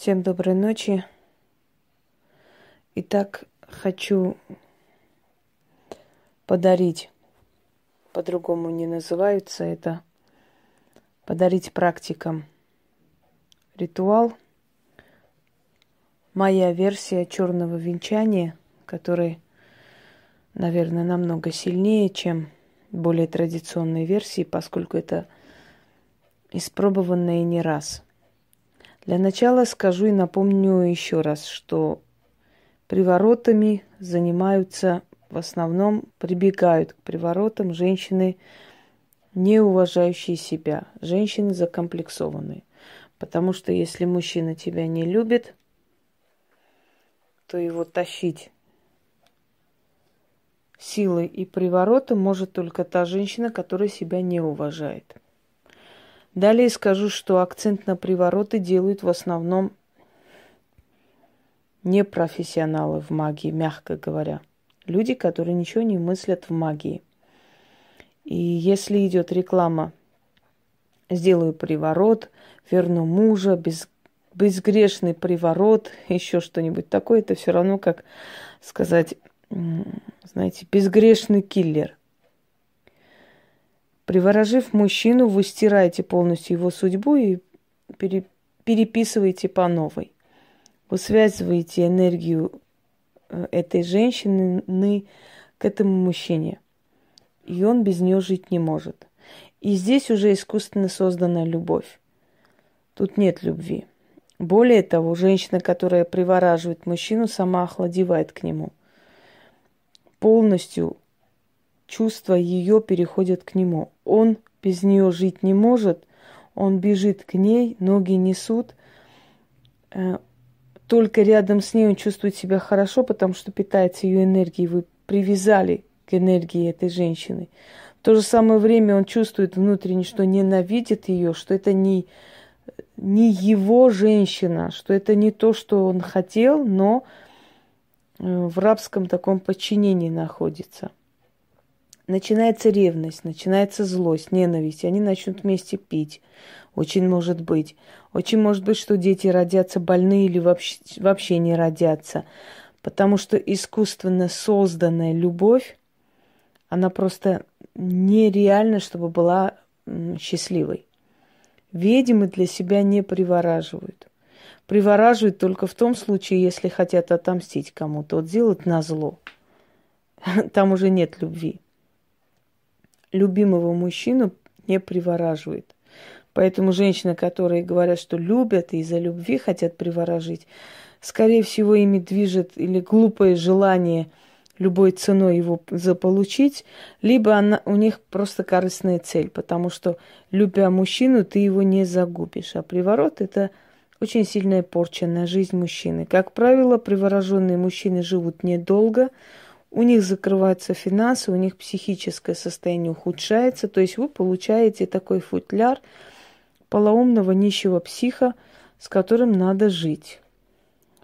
Всем доброй ночи. Итак, хочу подарить, по-другому не называются это, подарить практикам ритуал. Моя версия черного венчания, который, наверное, намного сильнее, чем более традиционные версии, поскольку это испробованное не раз – для начала скажу и напомню еще раз, что приворотами занимаются в основном, прибегают к приворотам женщины, не уважающие себя, женщины закомплексованные. Потому что если мужчина тебя не любит, то его тащить силой и приворотом может только та женщина, которая себя не уважает. Далее скажу, что акцент на привороты делают в основном не профессионалы в магии, мягко говоря. Люди, которые ничего не мыслят в магии. И если идет реклама «сделаю приворот», «верну мужа», без, «безгрешный приворот», еще что-нибудь такое, это все равно как сказать, знаете, «безгрешный киллер». Приворожив мужчину, вы стираете полностью его судьбу и пере, переписываете по новой. Вы связываете энергию э, этой женщины к этому мужчине. И он без нее жить не может. И здесь уже искусственно создана любовь. Тут нет любви. Более того, женщина, которая привораживает мужчину, сама охладевает к нему. Полностью чувства ее переходят к нему. Он без нее жить не может, он бежит к ней, ноги несут. Э, только рядом с ней он чувствует себя хорошо, потому что питается ее энергией. Вы привязали к энергии этой женщины. В то же самое время он чувствует внутренне, что ненавидит ее, что это не, не его женщина, что это не то, что он хотел, но э, в рабском таком подчинении находится начинается ревность, начинается злость, ненависть, они начнут вместе пить. Очень может быть. Очень может быть, что дети родятся больные или вообще, вообще не родятся. Потому что искусственно созданная любовь, она просто нереальна, чтобы была счастливой. Ведьмы для себя не привораживают. Привораживают только в том случае, если хотят отомстить кому-то. Вот сделать на зло. Там уже нет любви любимого мужчину не привораживает. Поэтому женщины, которые говорят, что любят и из-за любви хотят приворожить, скорее всего, ими движет или глупое желание любой ценой его заполучить, либо она, у них просто корыстная цель, потому что, любя мужчину, ты его не загубишь. А приворот – это очень сильная порча на жизнь мужчины. Как правило, привороженные мужчины живут недолго – у них закрываются финансы, у них психическое состояние ухудшается. То есть вы получаете такой футляр полоумного нищего психа, с которым надо жить,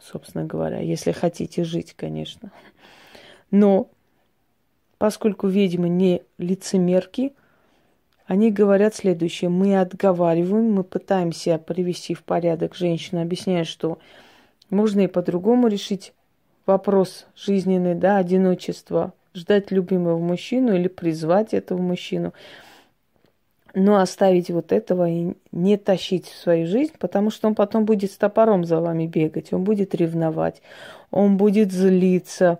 собственно говоря, если хотите жить, конечно. Но поскольку ведьмы не лицемерки, они говорят следующее. Мы отговариваем, мы пытаемся привести в порядок женщину, объясняя, что можно и по-другому решить вопрос жизненный, да, одиночество, ждать любимого мужчину или призвать этого мужчину, но оставить вот этого и не тащить в свою жизнь, потому что он потом будет с топором за вами бегать, он будет ревновать, он будет злиться,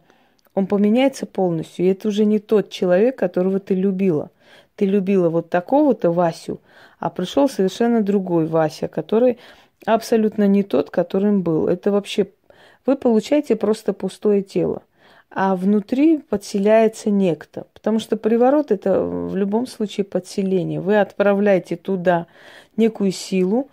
он поменяется полностью. И это уже не тот человек, которого ты любила. Ты любила вот такого-то Васю, а пришел совершенно другой Вася, который абсолютно не тот, которым был. Это вообще вы получаете просто пустое тело. А внутри подселяется некто. Потому что приворот это в любом случае подселение. Вы отправляете туда некую силу,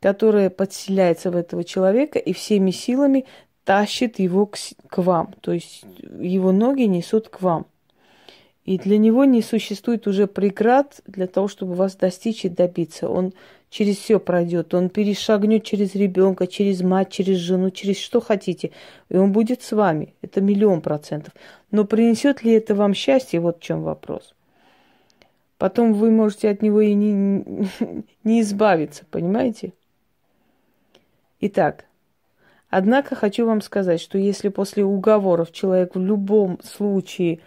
которая подселяется в этого человека и всеми силами тащит его к, к вам. То есть его ноги несут к вам. И для него не существует уже преград для того, чтобы вас достичь и добиться. Он через все пройдет. Он перешагнет через ребенка, через мать, через жену, через что хотите. И он будет с вами. Это миллион процентов. Но принесет ли это вам счастье? Вот в чем вопрос. Потом вы можете от него и не, не избавиться, понимаете? Итак, Однако хочу вам сказать, что если после уговоров человек в любом случае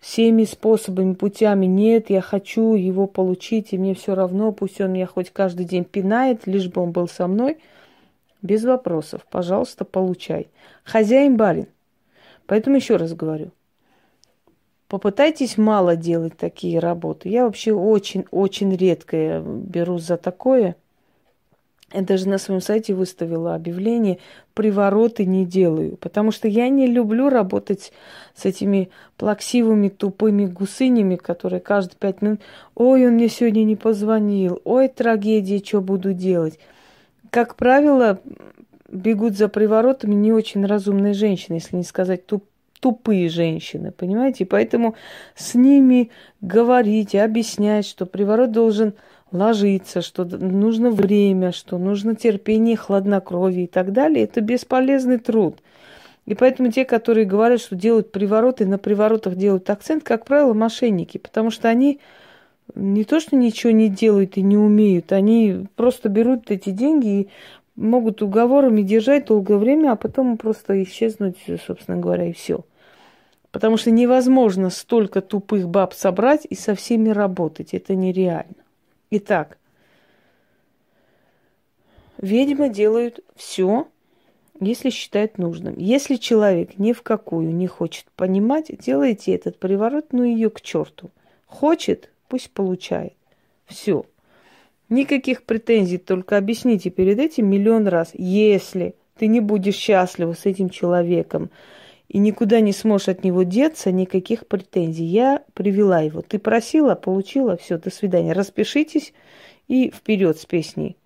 всеми способами, путями, нет, я хочу его получить, и мне все равно, пусть он меня хоть каждый день пинает, лишь бы он был со мной, без вопросов, пожалуйста, получай. Хозяин барин. Поэтому еще раз говорю, попытайтесь мало делать такие работы. Я вообще очень-очень редко беру за такое – я даже на своем сайте выставила объявление «Привороты не делаю», потому что я не люблю работать с этими плаксивыми тупыми гусынями, которые каждые пять минут «Ой, он мне сегодня не позвонил», «Ой, трагедия, что буду делать». Как правило, бегут за приворотами не очень разумные женщины, если не сказать туп тупые женщины, понимаете? Поэтому с ними говорить, объяснять, что приворот должен ложиться, что нужно время, что нужно терпение, хладнокровие и так далее, это бесполезный труд. И поэтому те, которые говорят, что делают привороты, на приворотах делают акцент, как правило, мошенники, потому что они не то, что ничего не делают и не умеют, они просто берут эти деньги и могут уговорами держать долгое время, а потом просто исчезнуть, собственно говоря, и все. Потому что невозможно столько тупых баб собрать и со всеми работать. Это нереально. Итак, ведьмы делают все, если считают нужным. Если человек ни в какую не хочет понимать, делайте этот приворот, ну ее к черту. Хочет, пусть получает. Все. Никаких претензий, только объясните перед этим миллион раз. Если ты не будешь счастлива с этим человеком, и никуда не сможешь от него деться, никаких претензий. Я привела его. Ты просила, получила, все, до свидания. Распишитесь и вперед с песней.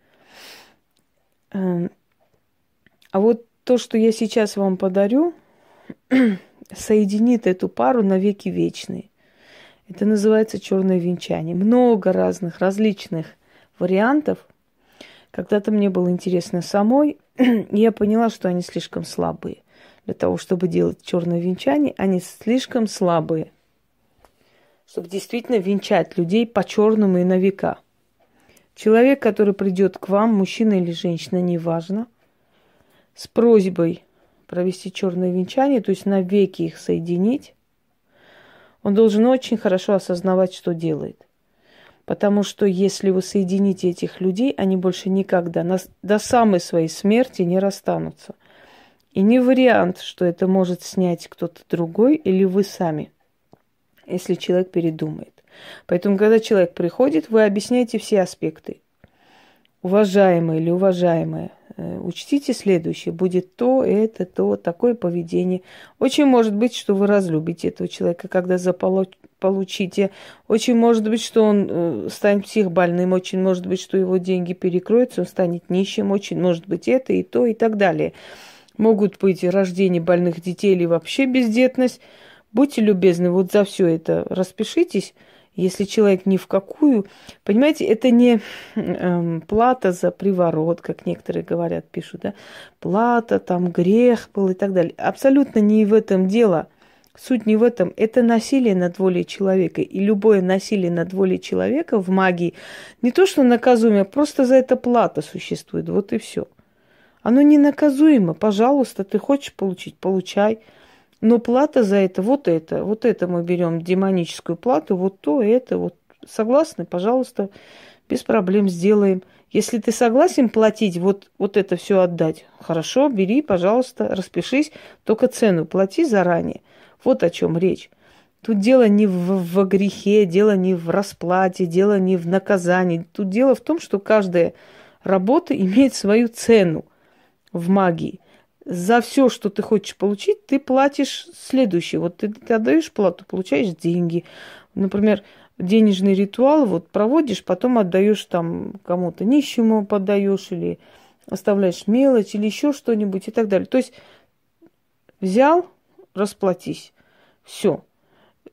Эм, а вот то, что я сейчас вам подарю, соединит эту пару на веки вечные. Это называется черное венчание. Много разных, различных вариантов. Когда-то мне было интересно самой, я поняла, что они слишком слабые для того, чтобы делать черное венчание, они слишком слабые, чтобы действительно венчать людей по черному и на века. Человек, который придет к вам, мужчина или женщина, неважно, с просьбой провести черное венчание, то есть навеки их соединить, он должен очень хорошо осознавать, что делает. Потому что если вы соедините этих людей, они больше никогда до самой своей смерти не расстанутся – и не вариант, что это может снять кто-то другой или вы сами, если человек передумает. Поэтому, когда человек приходит, вы объясняете все аспекты. Уважаемые или уважаемые, э, учтите следующее. Будет то, это, то, такое поведение. Очень может быть, что вы разлюбите этого человека, когда заполучите. Очень может быть, что он э, станет психбольным. Очень может быть, что его деньги перекроются, он станет нищим. Очень может быть это и то, и так далее. Могут быть рождение больных детей или вообще бездетность. Будьте любезны, вот за все это распишитесь. Если человек ни в какую, понимаете, это не э, плата за приворот, как некоторые говорят, пишут, да, плата, там грех был и так далее. Абсолютно не в этом дело. Суть не в этом. Это насилие над волей человека. И любое насилие над волей человека в магии не то, что наказуемое, просто за это плата существует. Вот и все. Оно не наказуемо. Пожалуйста, ты хочешь получить, получай. Но плата за это, вот это, вот это мы берем демоническую плату, вот то, это, вот. Согласны? Пожалуйста, без проблем сделаем. Если ты согласен платить, вот, вот это все отдать, хорошо, бери, пожалуйста, распишись, только цену плати заранее. Вот о чем речь. Тут дело не в, в грехе, дело не в расплате, дело не в наказании. Тут дело в том, что каждая работа имеет свою цену в магии. За все, что ты хочешь получить, ты платишь следующее. Вот ты, ты отдаешь плату, получаешь деньги. Например, денежный ритуал вот проводишь, потом отдаешь там кому-то нищему подаешь или оставляешь мелочь или еще что-нибудь и так далее. То есть взял, расплатись. Все.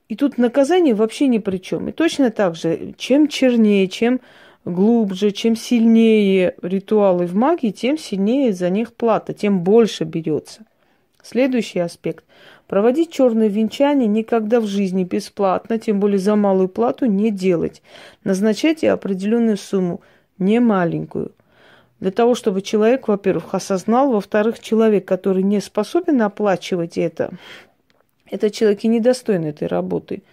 И тут наказание вообще ни при чем. И точно так же, чем чернее, чем глубже, чем сильнее ритуалы в магии, тем сильнее за них плата, тем больше берется. Следующий аспект. Проводить черное венчание никогда в жизни бесплатно, тем более за малую плату не делать. Назначайте определенную сумму, не маленькую. Для того, чтобы человек, во-первых, осознал, во-вторых, человек, который не способен оплачивать это, этот человек и недостоин этой работы.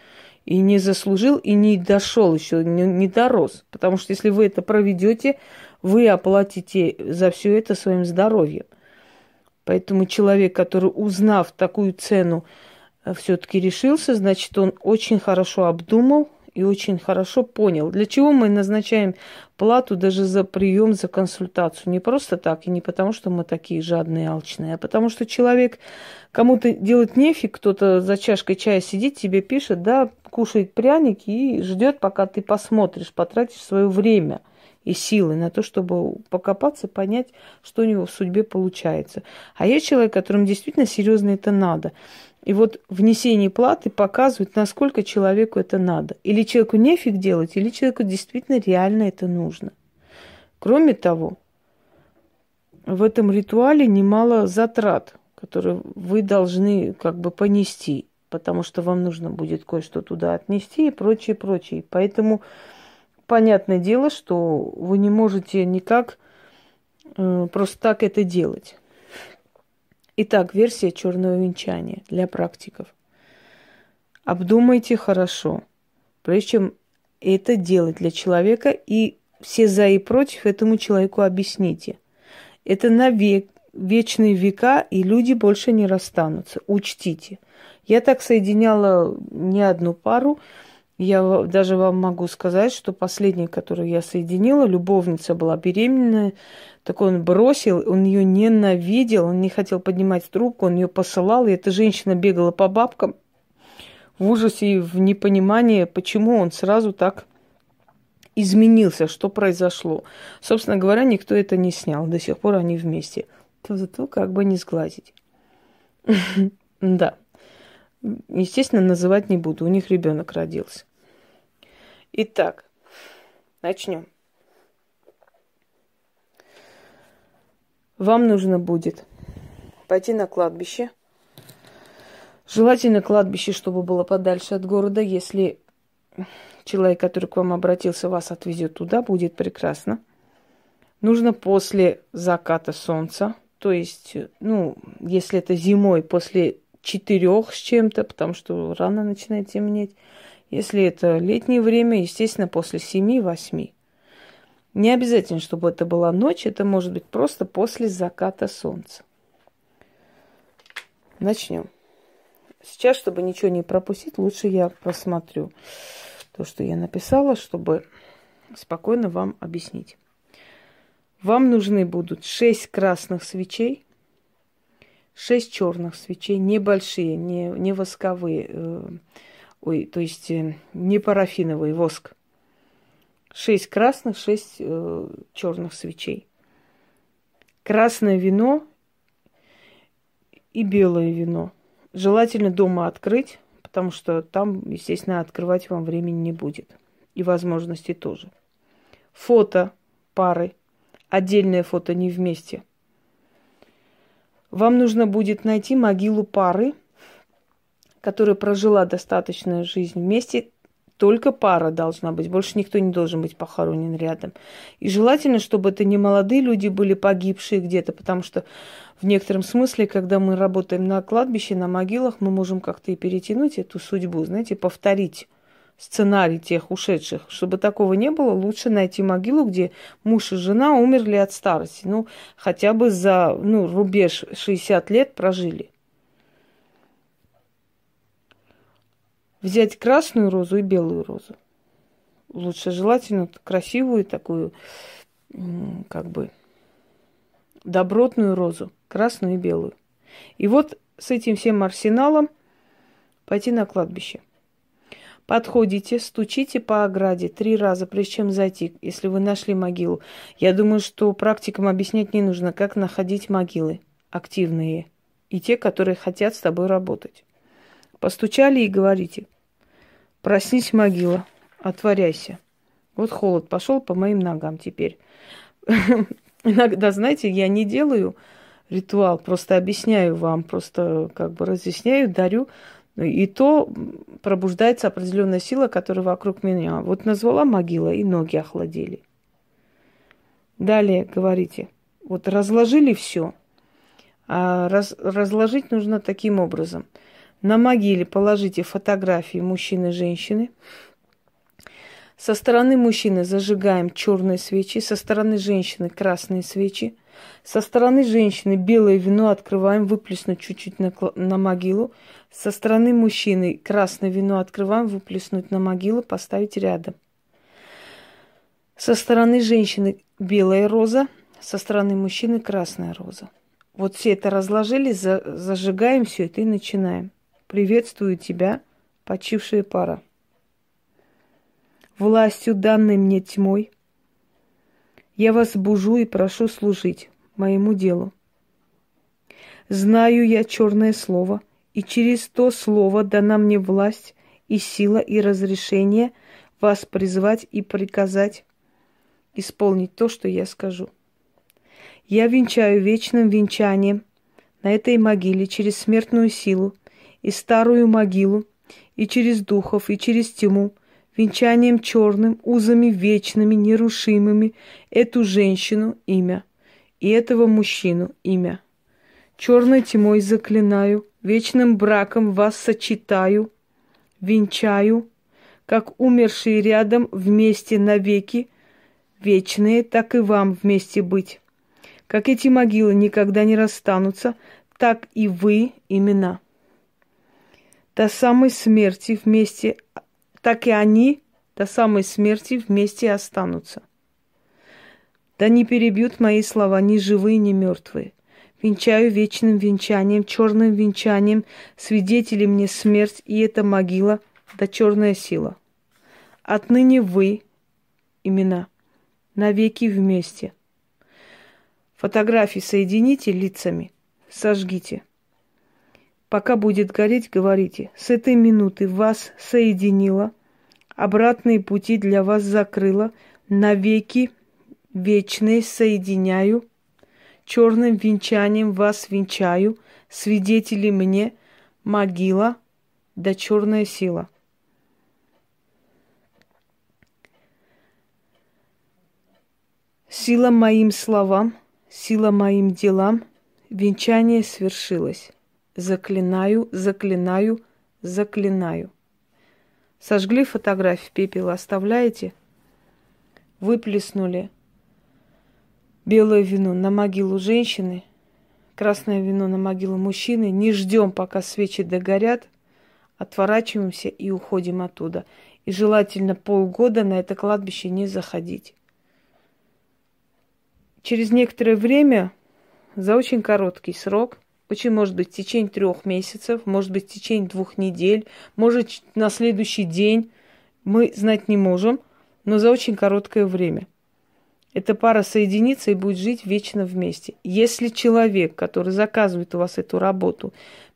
И не заслужил, и не дошел еще, не, не дорос. Потому что если вы это проведете, вы оплатите за все это своим здоровьем. Поэтому человек, который, узнав такую цену, э, все-таки решился, значит, он очень хорошо обдумал и очень хорошо понял, для чего мы назначаем плату даже за прием, за консультацию. Не просто так, и не потому, что мы такие жадные, алчные, а потому что человек, кому-то делать нефиг, кто-то за чашкой чая сидит, тебе пишет, да, кушает пряники и ждет, пока ты посмотришь, потратишь свое время – и силы на то, чтобы покопаться, понять, что у него в судьбе получается. А есть человек, которому действительно серьезно это надо. И вот внесение платы показывает, насколько человеку это надо. Или человеку нефиг делать, или человеку действительно реально это нужно. Кроме того, в этом ритуале немало затрат, которые вы должны как бы понести, потому что вам нужно будет кое-что туда отнести и прочее, прочее. Поэтому понятное дело, что вы не можете никак э, просто так это делать. Итак, версия черного венчания для практиков. Обдумайте хорошо, прежде чем это делать для человека, и все за и против этому человеку объясните. Это на век, вечные века, и люди больше не расстанутся. Учтите. Я так соединяла не одну пару, я даже вам могу сказать, что последняя, которую я соединила, любовница была беременная, так он бросил, он ее ненавидел, он не хотел поднимать трубку, он ее посылал, и эта женщина бегала по бабкам в ужасе и в непонимании, почему он сразу так изменился, что произошло. Собственно говоря, никто это не снял, до сих пор они вместе. То зато как бы не сглазить. Да. Естественно, называть не буду, у них ребенок родился. Итак, начнем. Вам нужно будет пойти на кладбище. Желательно кладбище, чтобы было подальше от города. Если человек, который к вам обратился, вас отвезет туда, будет прекрасно. Нужно после заката солнца, то есть, ну, если это зимой, после четырех с чем-то, потому что рано начинает темнеть, если это летнее время, естественно, после 7-8. Не обязательно, чтобы это была ночь, это может быть просто после заката солнца. Начнем. Сейчас, чтобы ничего не пропустить, лучше я просмотрю то, что я написала, чтобы спокойно вам объяснить. Вам нужны будут 6 красных свечей, 6 черных свечей, небольшие, не, не восковые, э, ой, то есть э, не парафиновый воск. Шесть красных, шесть э, черных свечей. Красное вино и белое вино. Желательно дома открыть, потому что там, естественно, открывать вам времени не будет. И возможности тоже. Фото пары. Отдельное фото не вместе. Вам нужно будет найти могилу пары – которая прожила достаточную жизнь вместе, только пара должна быть, больше никто не должен быть похоронен рядом. И желательно, чтобы это не молодые люди были погибшие где-то, потому что в некотором смысле, когда мы работаем на кладбище, на могилах, мы можем как-то и перетянуть эту судьбу, знаете, повторить сценарий тех ушедших. Чтобы такого не было, лучше найти могилу, где муж и жена умерли от старости. Ну, хотя бы за ну, рубеж 60 лет прожили. Взять красную розу и белую розу. Лучше желательно красивую такую, как бы, добротную розу, красную и белую. И вот с этим всем арсеналом пойти на кладбище. Подходите, стучите по ограде три раза, прежде чем зайти, если вы нашли могилу. Я думаю, что практикам объяснять не нужно, как находить могилы активные и те, которые хотят с тобой работать. Постучали и говорите, проснись, могила, отворяйся. Вот холод пошел по моим ногам теперь. Иногда, знаете, я не делаю ритуал, просто объясняю вам, просто как бы разъясняю, дарю. И то пробуждается определенная сила, которая вокруг меня. Вот назвала могила, и ноги охладели. Далее говорите. Вот разложили все. А раз, разложить нужно таким образом. На могиле положите фотографии мужчины и женщины. Со стороны мужчины зажигаем черные свечи, со стороны женщины красные свечи. Со стороны женщины белое вино открываем, выплеснуть чуть-чуть на, на могилу. Со стороны мужчины красное вино открываем, выплеснуть на могилу, поставить рядом. Со стороны женщины белая роза, со стороны мужчины красная роза. Вот все это разложили, за, зажигаем все это и начинаем. Приветствую тебя, почившая пара. Властью, данной мне тьмой, я вас бужу и прошу служить моему делу. Знаю я черное слово, и через то слово дана мне власть и сила и разрешение вас призвать и приказать исполнить то, что я скажу. Я венчаю вечным венчанием на этой могиле через смертную силу и старую могилу, и через духов, и через тьму, венчанием черным, узами вечными, нерушимыми, эту женщину имя, и этого мужчину имя. Черной тьмой заклинаю, вечным браком вас сочетаю, венчаю, как умершие рядом вместе навеки, вечные, так и вам вместе быть. Как эти могилы никогда не расстанутся, так и вы имена. До самой смерти вместе, так и они до самой смерти вместе останутся. Да не перебьют мои слова ни живые, ни мертвые. Венчаю вечным венчанием, черным венчанием, свидетели мне смерть, и эта могила, да черная сила. Отныне вы, имена, навеки вместе – Фотографии соедините лицами, сожгите. Пока будет гореть, говорите, с этой минуты вас соединила, обратные пути для вас закрыла, навеки вечные соединяю, черным венчанием вас венчаю, свидетели мне могила да черная сила. Сила моим словам, Сила моим делам, венчание свершилось. Заклинаю, заклинаю, заклинаю. Сожгли фотографии пепел, оставляете? Выплеснули белое вино на могилу женщины, красное вино на могилу мужчины. Не ждем, пока свечи догорят, отворачиваемся и уходим оттуда. И желательно полгода на это кладбище не заходить через некоторое время, за очень короткий срок, очень может быть в течение трех месяцев, может быть в течение двух недель, может на следующий день, мы знать не можем, но за очень короткое время. Эта пара соединится и будет жить вечно вместе. Если человек, который заказывает у вас эту работу,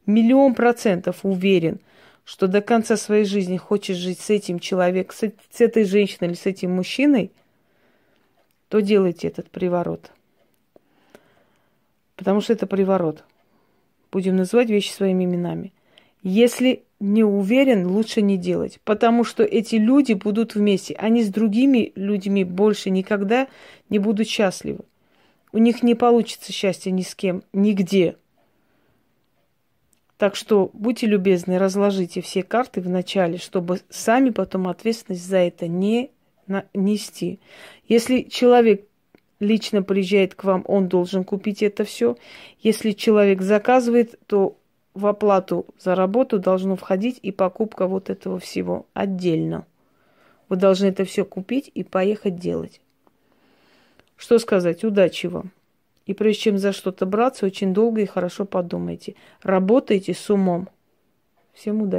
миллион процентов уверен, что до конца своей жизни хочет жить с этим человеком, с этой женщиной или с этим мужчиной – то делайте этот приворот. Потому что это приворот. Будем называть вещи своими именами. Если не уверен, лучше не делать. Потому что эти люди будут вместе. Они с другими людьми больше никогда не будут счастливы. У них не получится счастья ни с кем, нигде. Так что будьте любезны, разложите все карты в начале, чтобы сами потом ответственность за это не нести. Если человек лично приезжает к вам, он должен купить это все. Если человек заказывает, то в оплату за работу должно входить и покупка вот этого всего отдельно. Вы должны это все купить и поехать делать. Что сказать? Удачи вам. И прежде чем за что-то браться, очень долго и хорошо подумайте. Работайте с умом. Всем удачи.